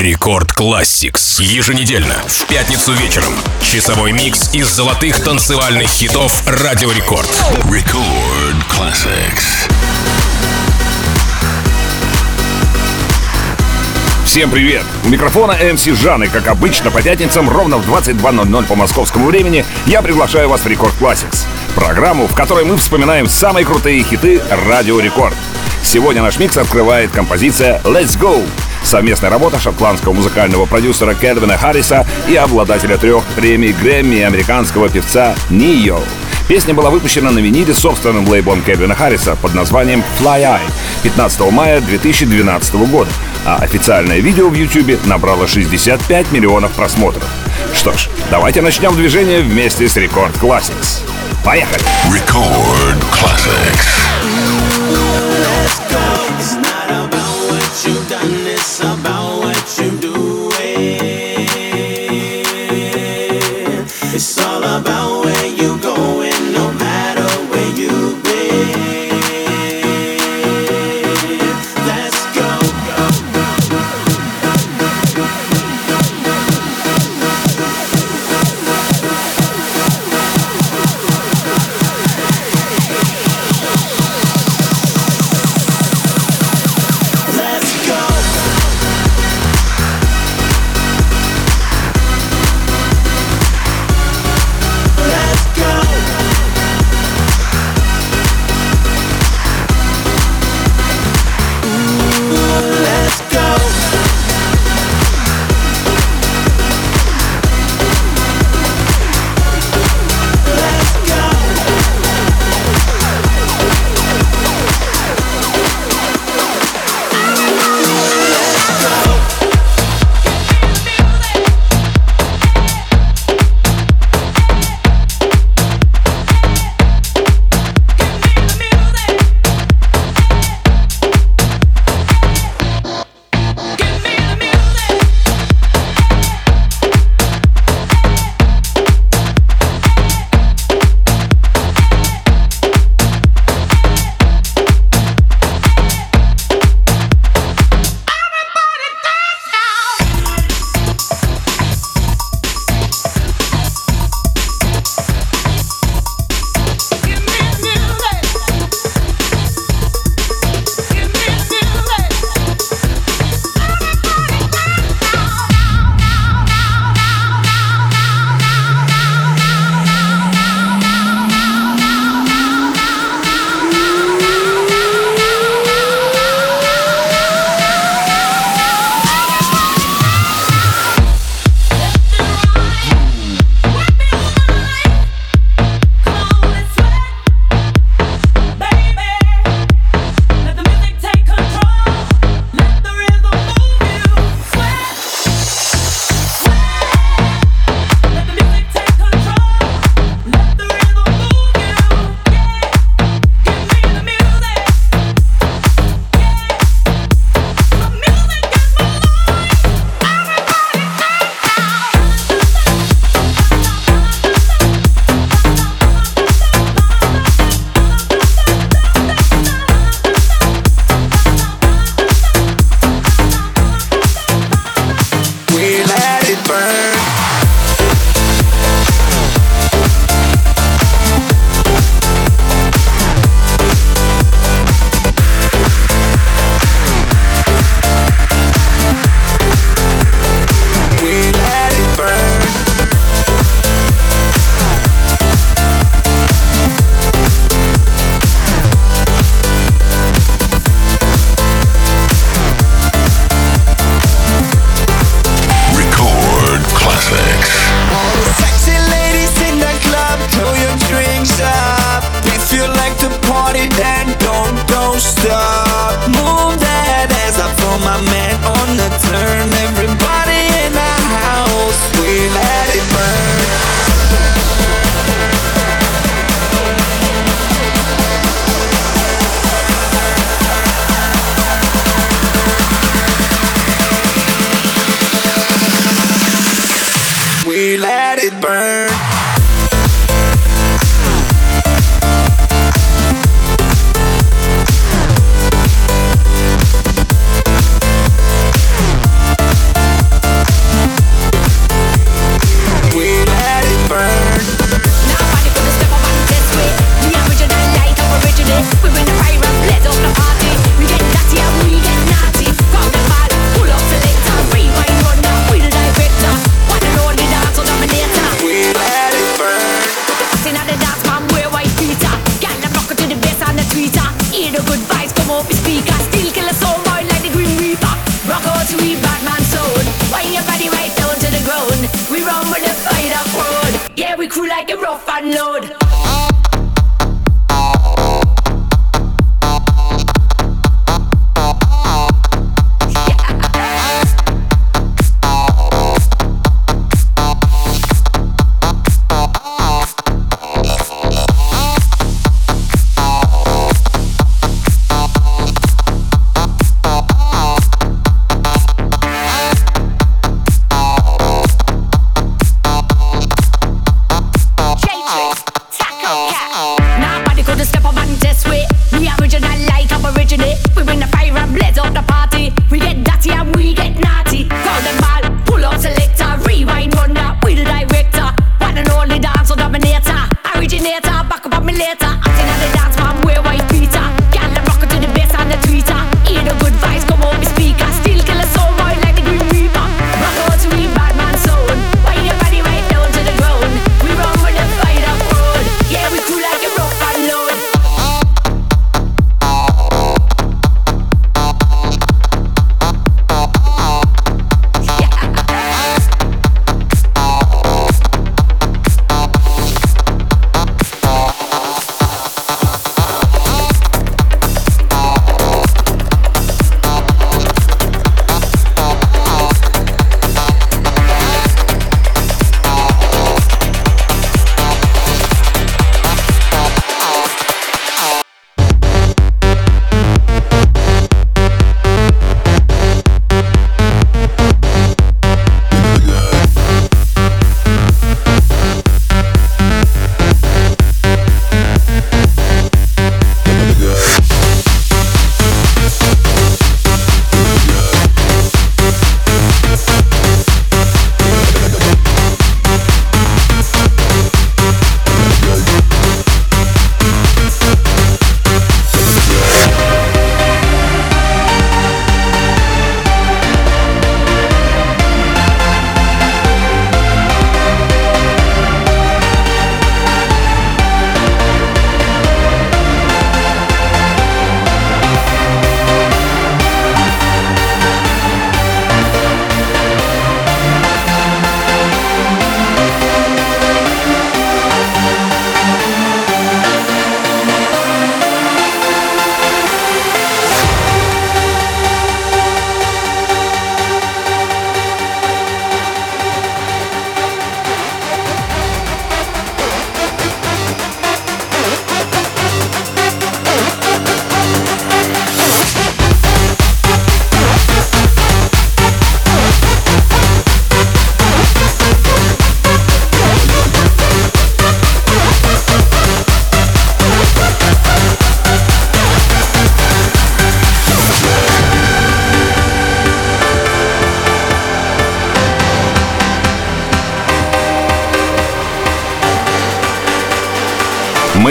Record Classix. Еженедельно, в пятницу вечером. Часовой микс из золотых танцевальных хитов Радио Рекорд. Record Classix. Всем привет! У микрофона MC Жан, и как обычно по пятницам ровно в 22.00 по московскому времени я приглашаю вас в Record Classix. Программу, в которой мы вспоминаем самые крутые хиты Радио Рекорд. Сегодня наш микс открывает композиция «Let's Go» Совместная работа шотландского музыкального продюсера Кельвина Харриса и обладателя трех премий Грэмми американского певца Нио. Песня была выпущена на виниле собственным лейблом Кевина Харриса под названием Fly Eye 15 мая 2012 года, а официальное видео в YouTube набрало 65 миллионов просмотров. Что ж, давайте начнем движение вместе с Рекорд Classics. Поехали! Record Classics. you done this about?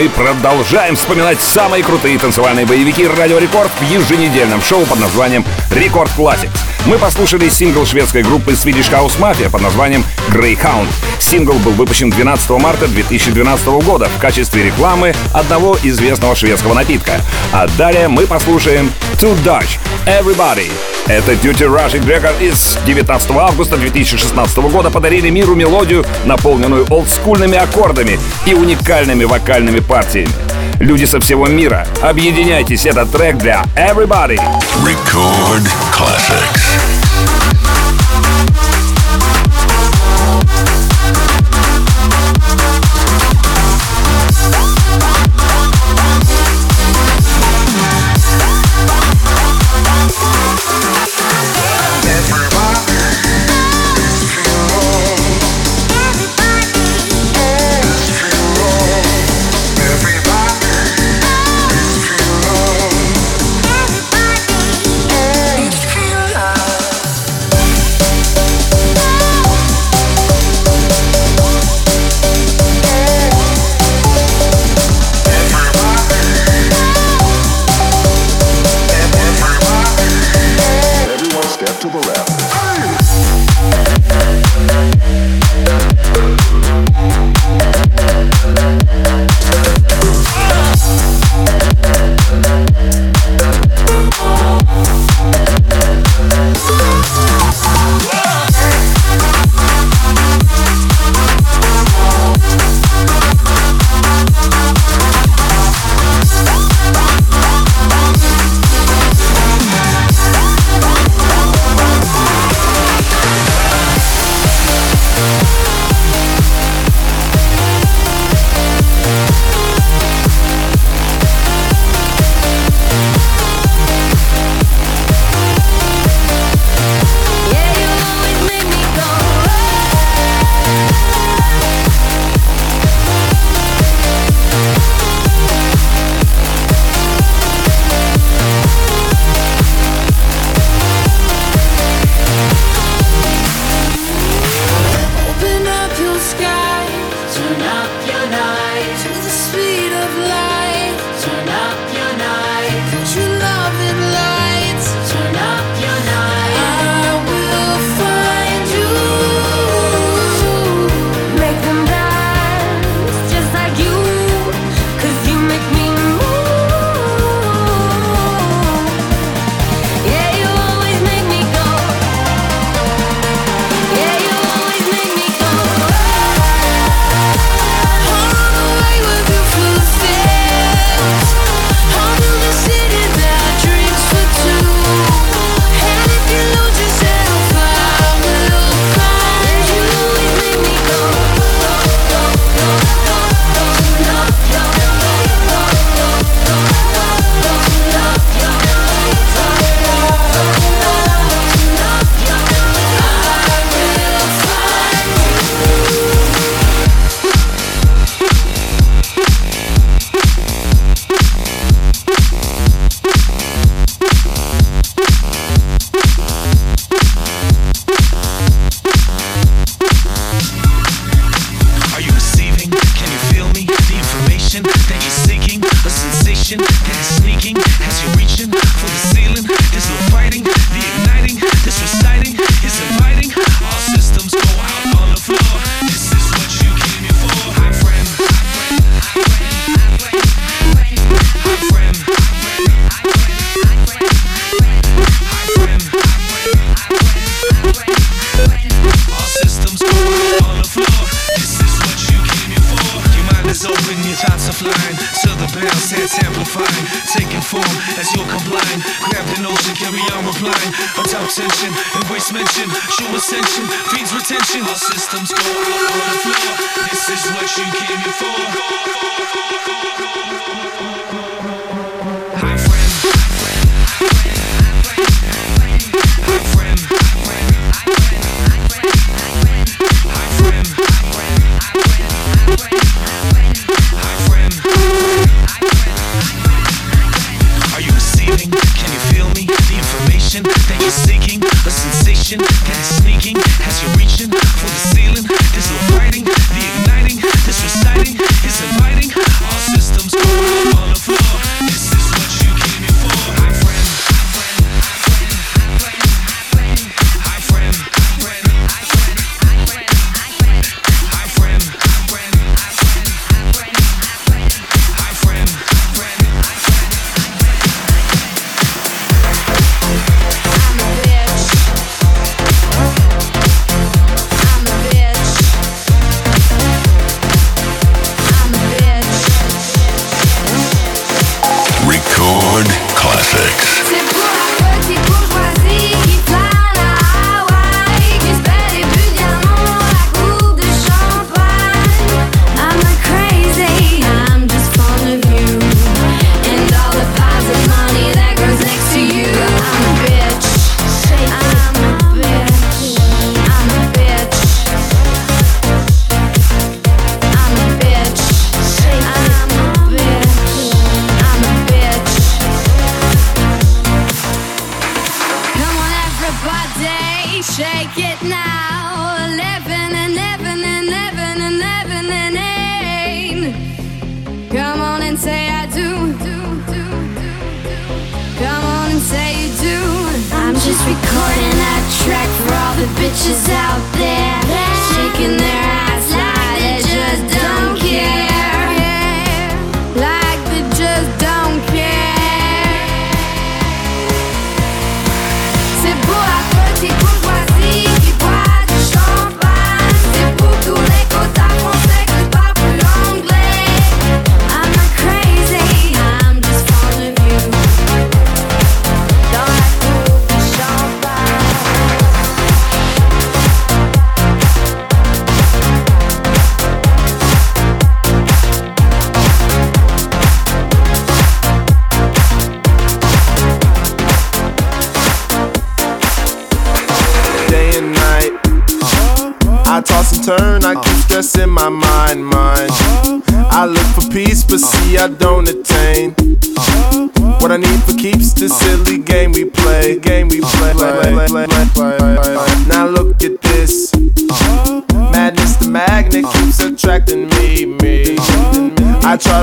Мы продолжаем вспоминать самые крутые танцевальные боевики Радио Рекорд в еженедельном шоу под названием Record Classix. Мы послушали сингл шведской группы Swedish House Mafia под названием Greyhound. Сингл был выпущен 12 марта 2012 года в качестве рекламы одного известного шведского напитка. А далее мы послушаем To Dutch Everybody это Dirty Rush и Gregor Es 19 августа 2016 года подарили миру мелодию, наполненную олдскульными аккордами и уникальными вокальными партиями. Люди со всего мира, объединяйтесь, это трек для Everybody. Record Classics.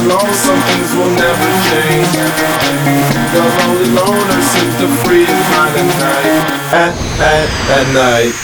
alone, some things will never change. The lonely loner seems to free at night, at, at, at night.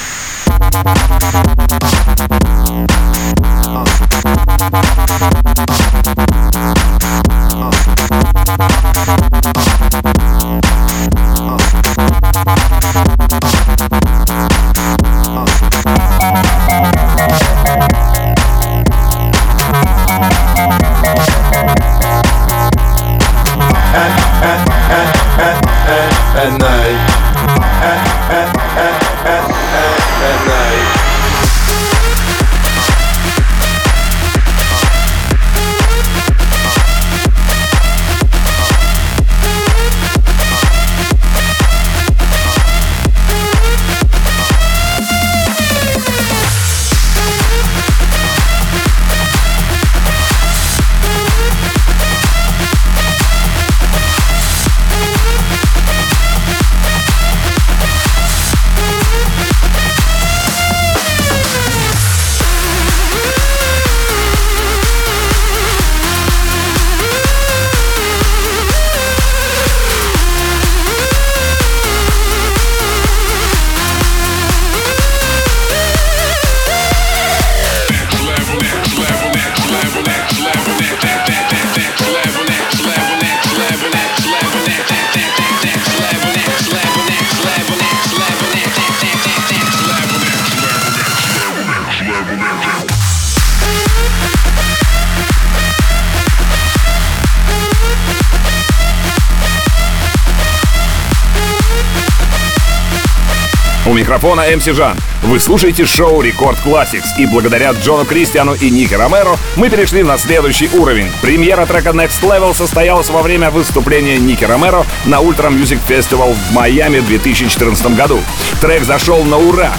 Микрофона MC Жан. Вы слушаете шоу Record Classix, и благодаря Джону Кристиану и Ники Ромеро мы перешли на следующий уровень. Премьера трека Next Level состоялась во время выступления Ники Ромеро на Ultra Music Festival в Майами в 2014 году. Трек зашел на ура.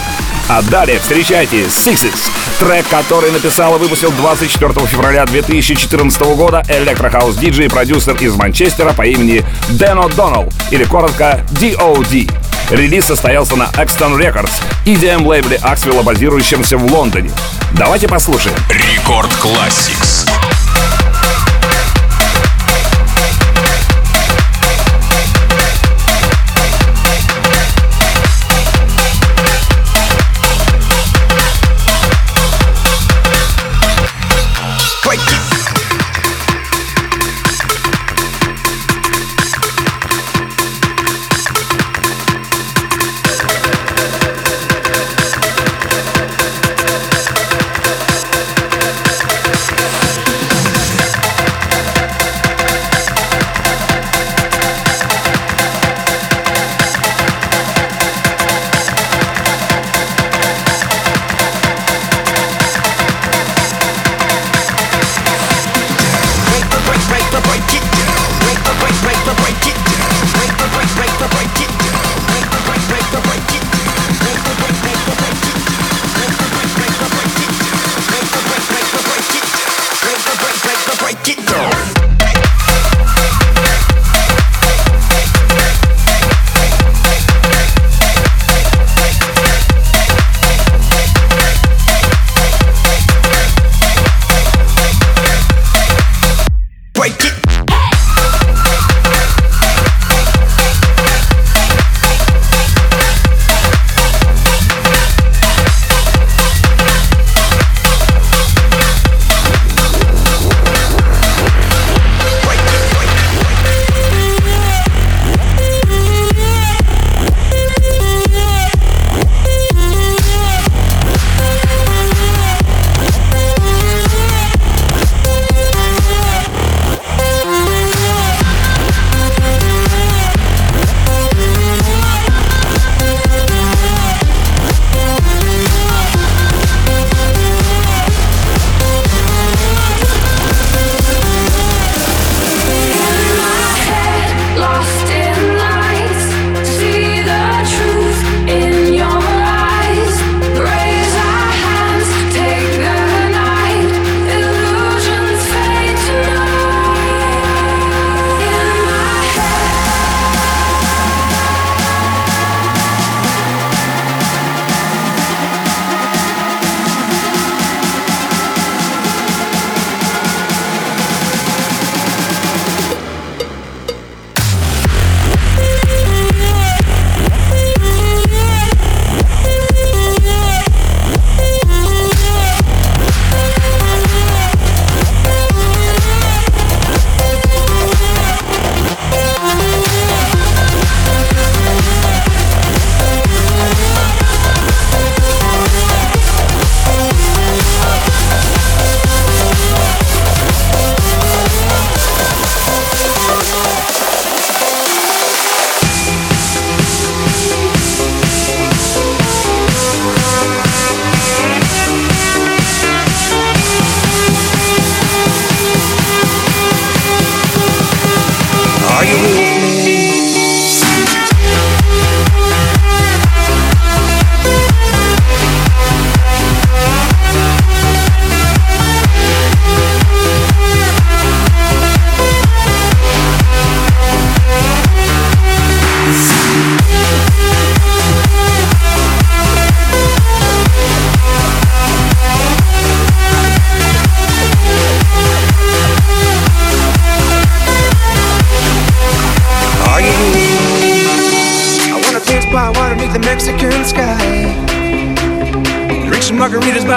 А далее встречайте Sixes, трек, который написал и выпустил 24 февраля 2014 года электрохаус-диджей и продюсер из Манчестера по имени Дэн О'Доннелл, или коротко DOD. Релиз состоялся на Exton Records, EDM лейбле Аксвилла, базирующемся в Лондоне. Давайте послушаем. Рекорд Classics.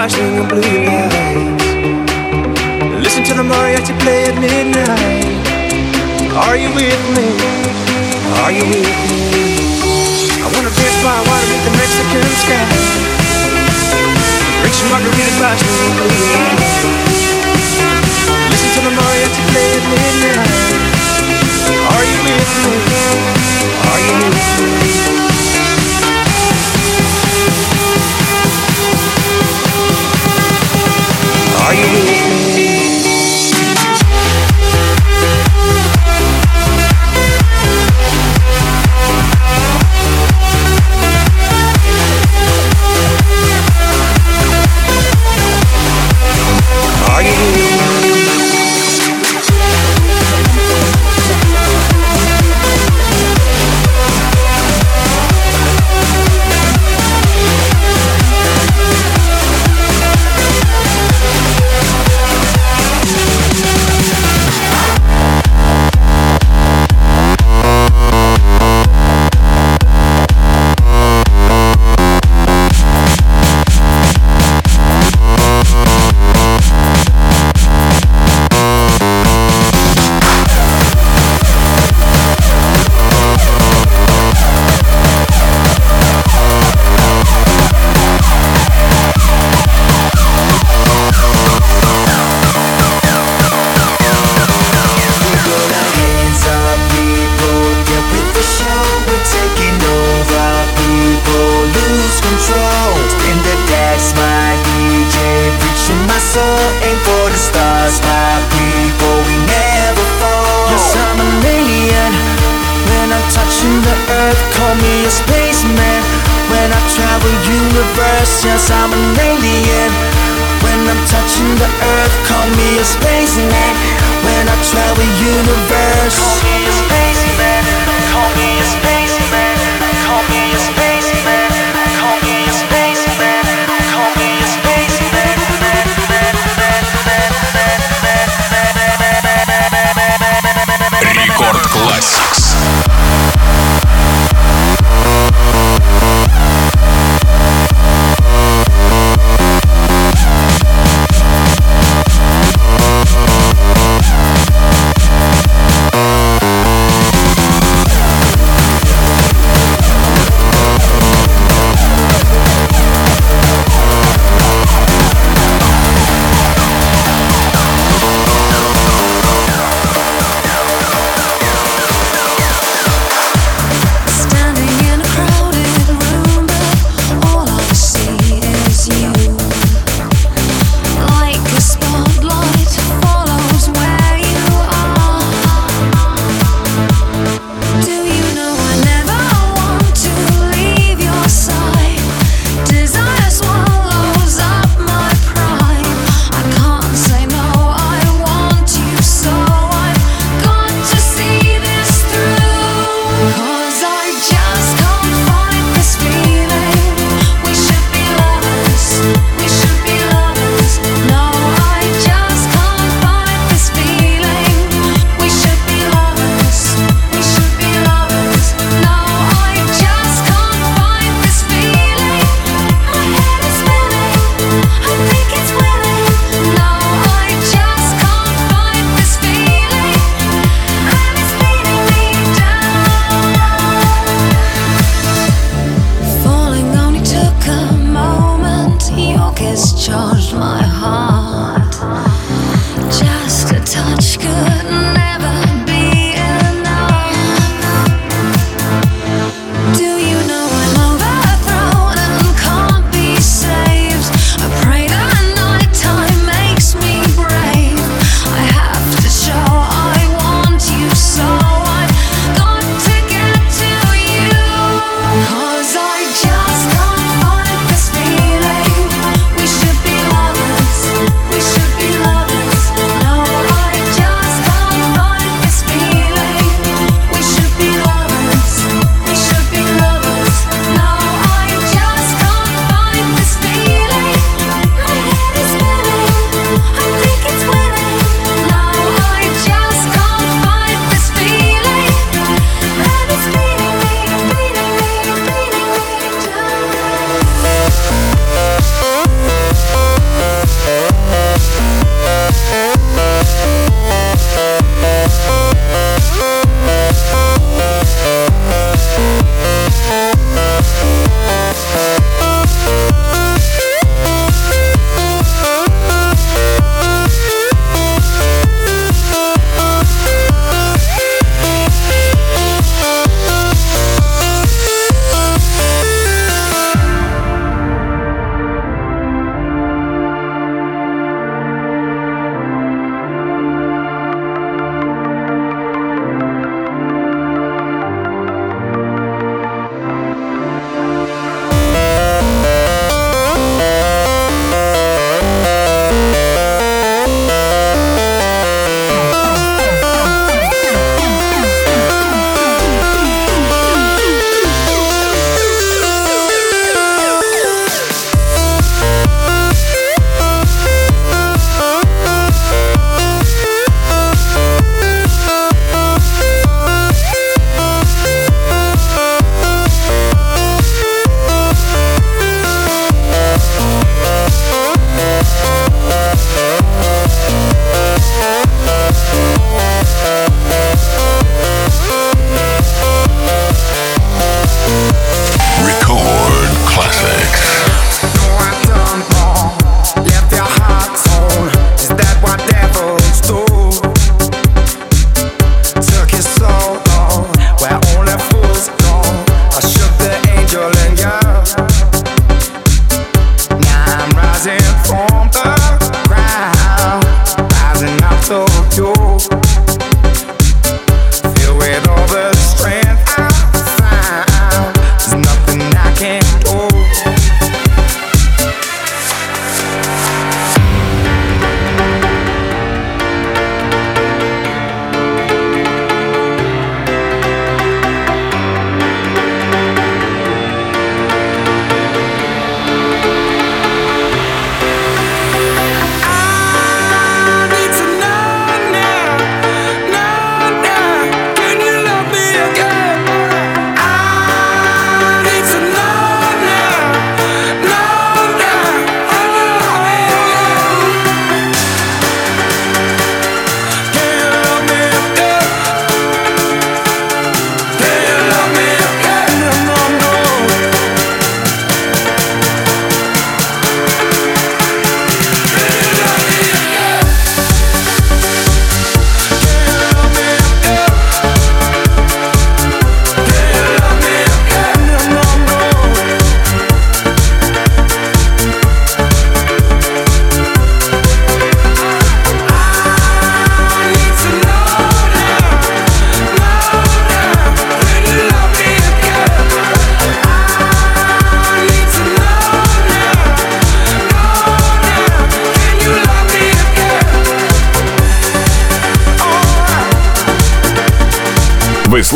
crashing and believe. Yes, I'm an alien. When I'm touching the earth, call me a spaceman. When I travel universe,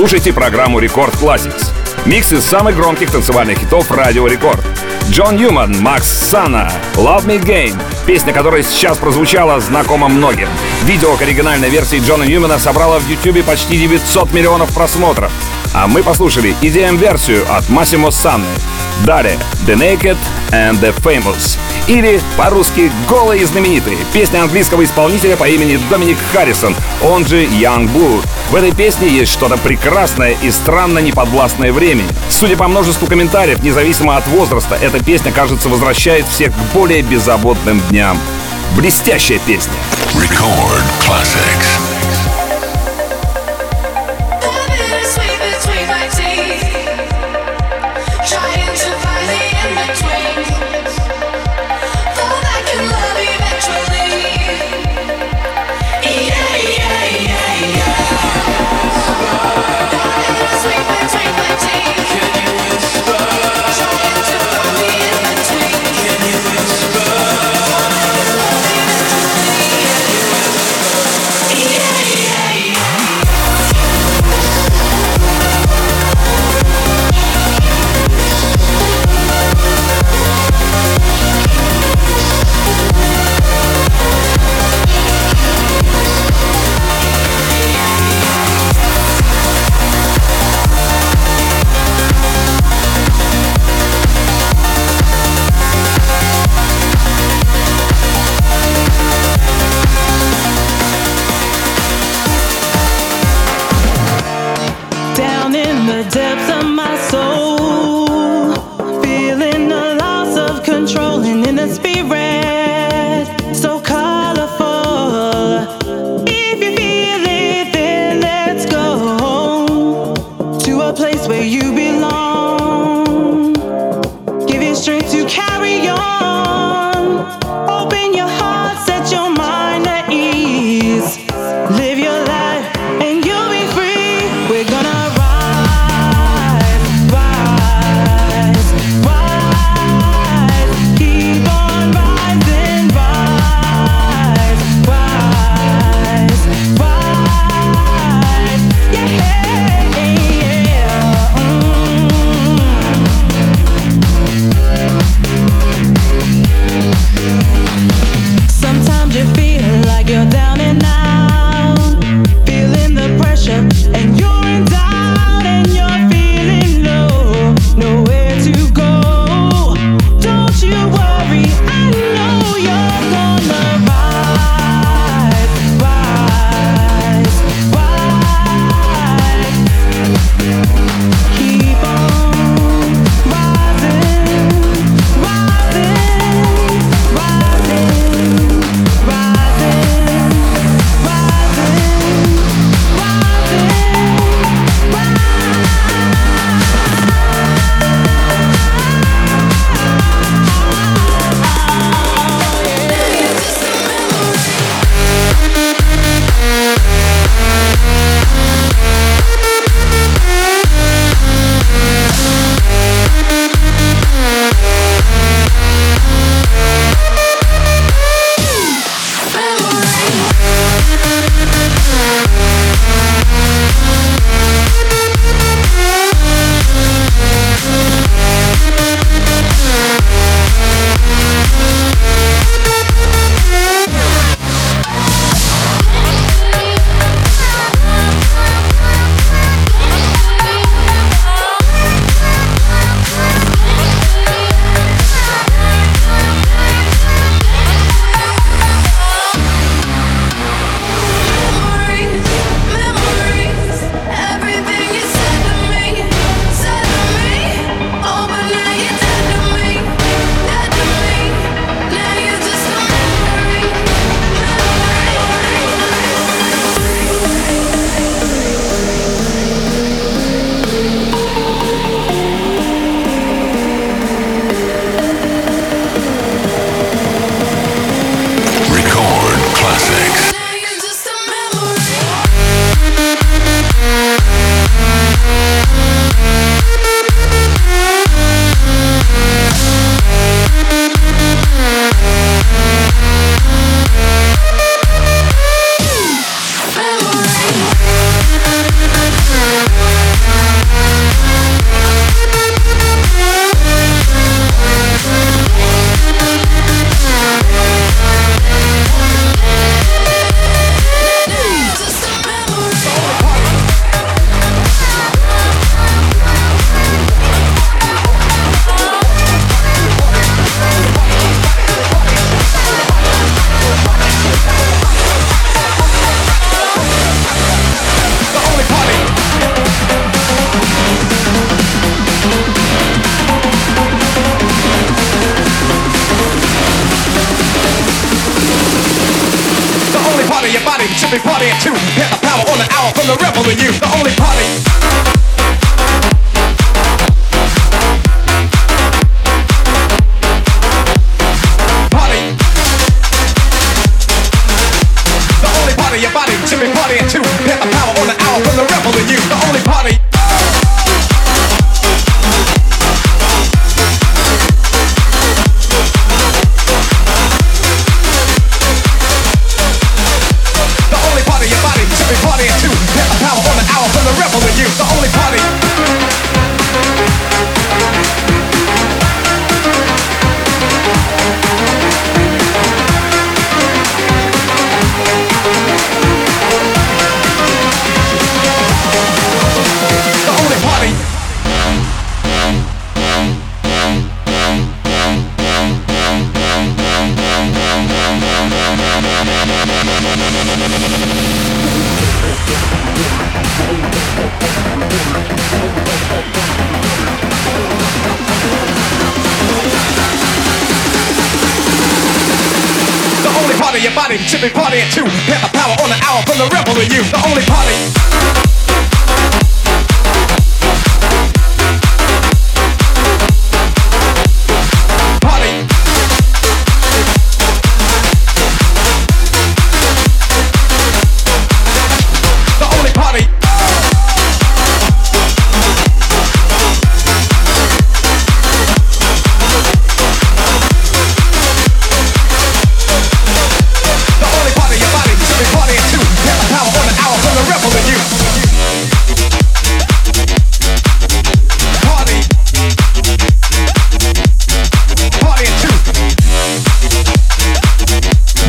Вы слушаете программу Record Classix. Микс из самых громких танцевальных хитов Радио Рекорд. Джон Ньюман, Max Sanna, Love Me Again, песня, которая сейчас прозвучала, знакома многим. Видео к оригинальной версии Джона Ньюмана собрало в YouTube почти 900 миллионов просмотров. А мы послушали EDM-версию от Массимо Санны. Далее The Naked and the Famous. Или по-русски «Голые и знаменитые». Песня английского исполнителя по имени Доминик Харрисон, он же Young Blue. В этой песне есть что-то прекрасное и странно неподвластное времени. Судя по множеству комментариев, независимо от возраста, эта песня, кажется, возвращает всех к более беззаботным дням. Блестящая песня. Record classics. Be partying too. Get the power on the hour from the rebel in you. The only party.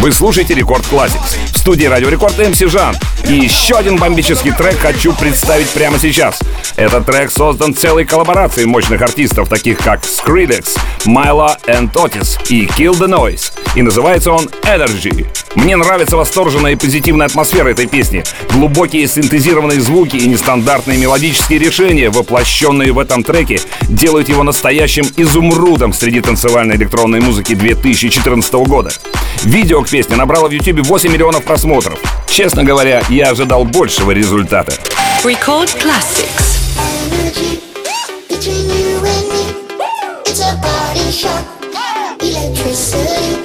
Вы слушаете Рекорд Classics. В студии Радио Рекорд МС Жан. И еще один бомбический трек хочу представить прямо сейчас. Этот трек создан целой коллаборацией мощных артистов, таких как Skrillex, Milo and Otis и Kill the Noise. И называется он Energy. Мне нравится восторженная и позитивная атмосфера этой песни. Глубокие синтезированные звуки и нестандартные мелодические решения, воплощенные в этом треке, делают его настоящим изумрудом среди танцевальной электронной музыки 2014 года. Видео к песне набрало в YouTube 8 миллионов просмотров. Честно говоря, я ожидал большего результата. Record Classics. Energy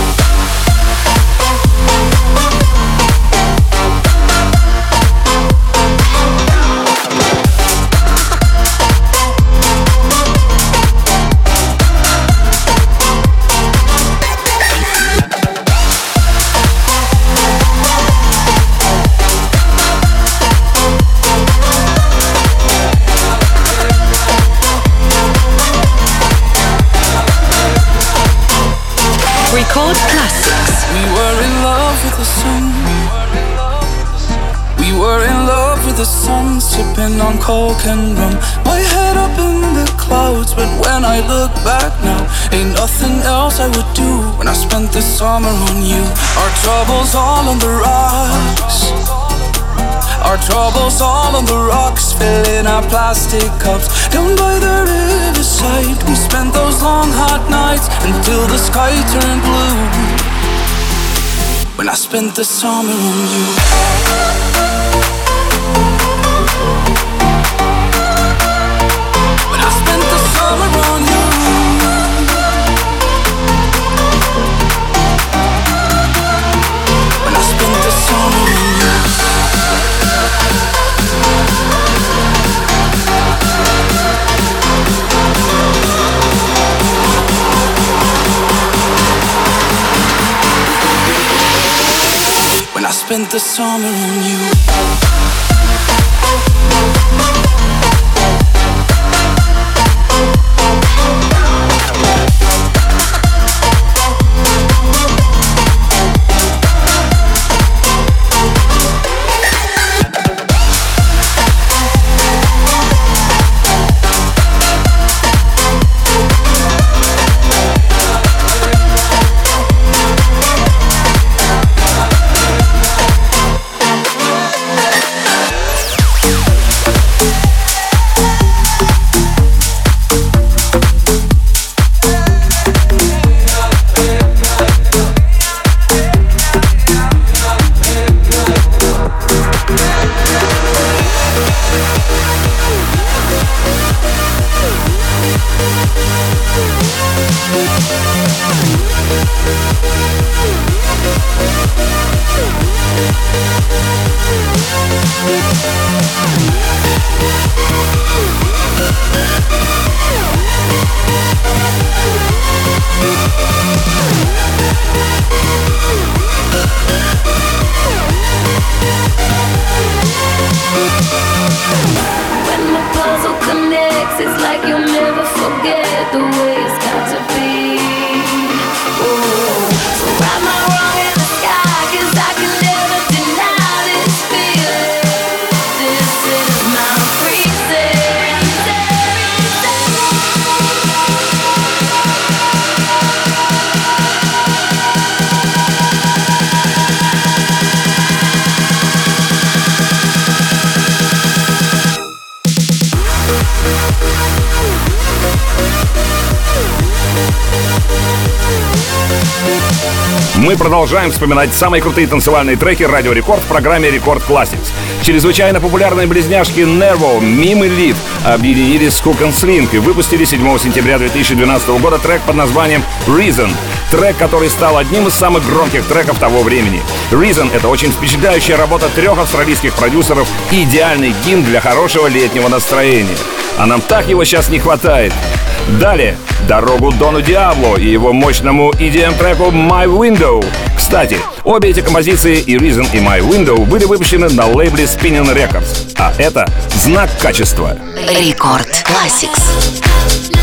The sun, sipping on coke and rum. My head up in the clouds, but when I look back now, ain't nothing else I would do when I spent the summer on you. Our troubles all on the rocks. Our troubles all on the rocks, filling our plastic cups. Down by the riverside, we spent those long hot nights until the sky turned blue. When I spent the summer on you. Spent the summer on you. Продолжаем вспоминать самые крутые танцевальные треки Радио Рекорд в программе Рекорд Classics. Чрезвычайно популярные близняшки Nervo, Мим и Лив объединились с Cook and Sling и выпустили 7 сентября 2012 года трек под названием Reason. Трек, который стал одним из самых громких треков того времени. Reason — это очень впечатляющая работа трех австралийских продюсеров и идеальный гимн для хорошего летнего настроения. А нам так его сейчас не хватает. Далее дорогу Дону Диабло и его мощному EDM-треку My Window. Кстати, обе эти композиции и Reason и My Window были выпущены на лейбле Spinning Records. А это знак качества. Рекорд Classics.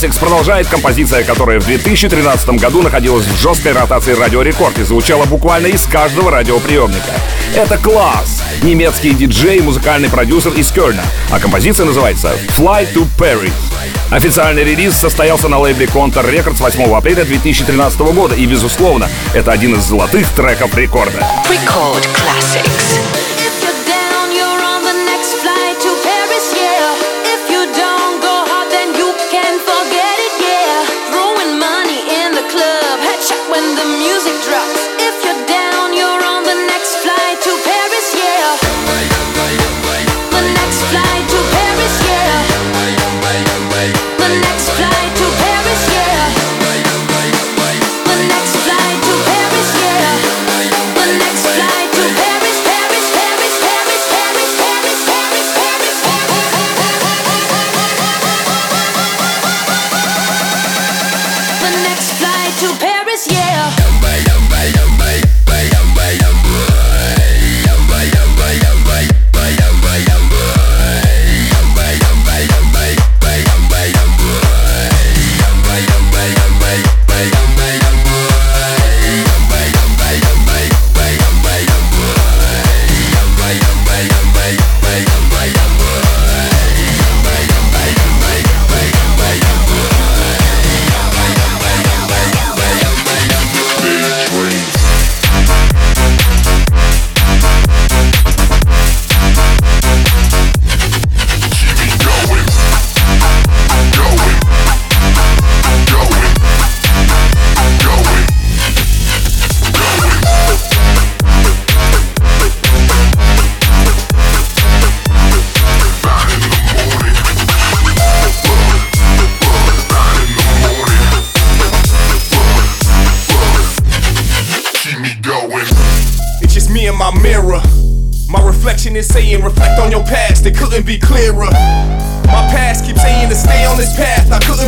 Classics продолжает композиция, которая в 2013 году находилась в жесткой ротации Радио Рекорд и звучала буквально из каждого радиоприемника. Это класс! Немецкий диджей и музыкальный продюсер из Кёльна, а композиция называется «Fly to Paris». Официальный релиз состоялся на лейбле Counter Records 8 апреля 2013 года, и, безусловно, это один из золотых треков рекорда. Record Classics.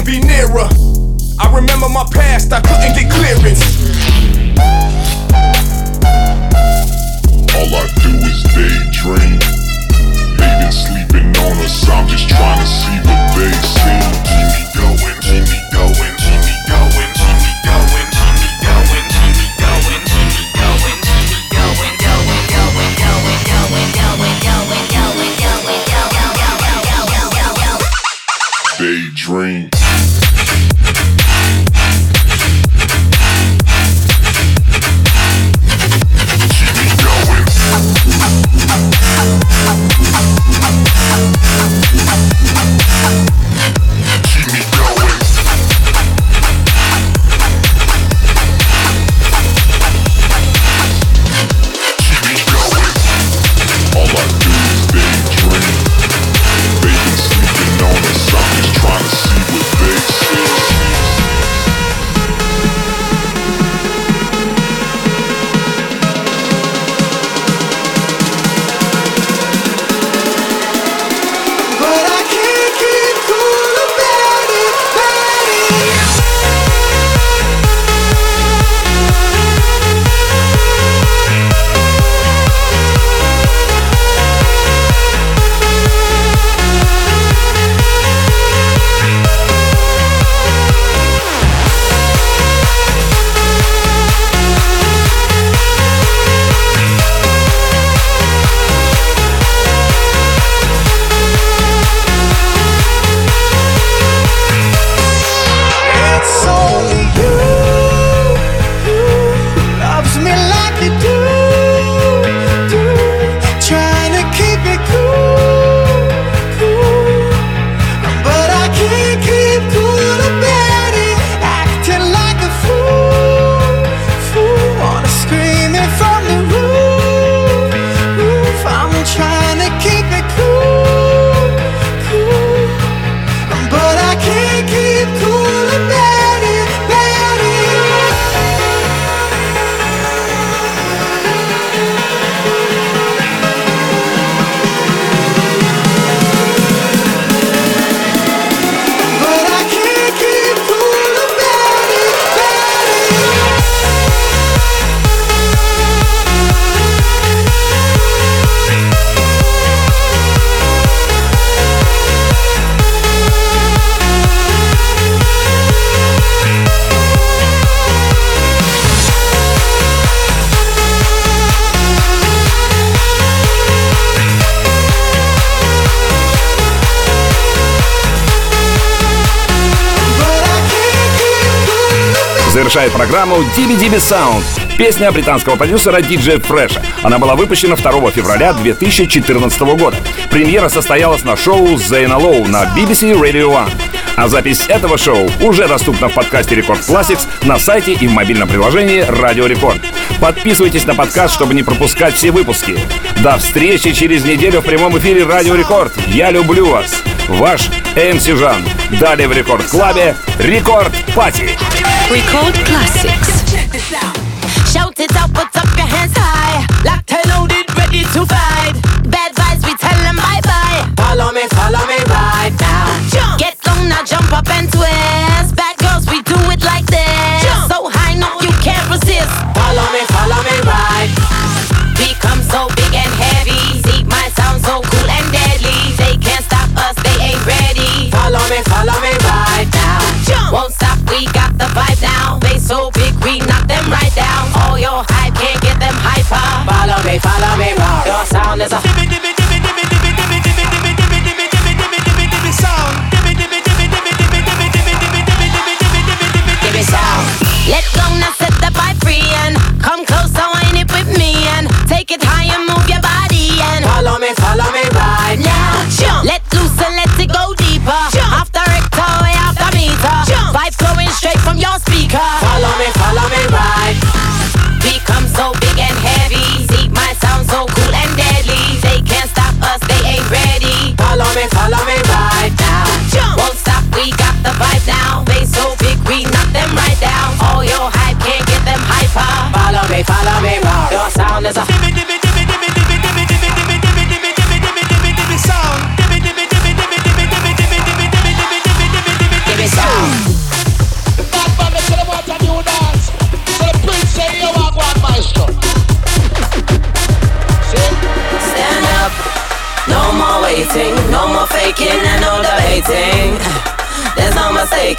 Couldn't be nearer. I remember my past, I couldn't get clearance. All I do is daydream. They've been sleeping on us. I'm just trying to see what they see. Keep me going, keep me going, keep me going, Завершает программу Dibby Dibby Sound. Песня британского продюсера диджея Фреша. Она была выпущена 2 февраля 2014 года. Премьера состоялась на шоу Зейна Лоу на BBC Radio One. А запись этого шоу уже доступна в подкасте Record Classix на сайте и в мобильном приложении Радио Рекорд. Подписывайтесь на подкаст, чтобы не пропускать все выпуски. До встречи через неделю в прямом эфире Радио Рекорд. Я люблю вас. Ваш МС Жан. Далее в Рекорд Клабе Рекорд Пати. Record Classics. Shout it out, put up your hands high. Locked and loaded, ready to fight. Bad vibes, we tell them bye bye. Follow me, follow me right now. Jump. Get down now, jump up and twist.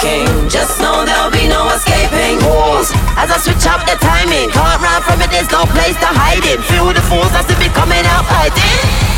Mistaking, just know there'll be no escaping. Pause as I switch up the timing. Can't run from it, there's no place to hide it. Feel the force as if it coming out. I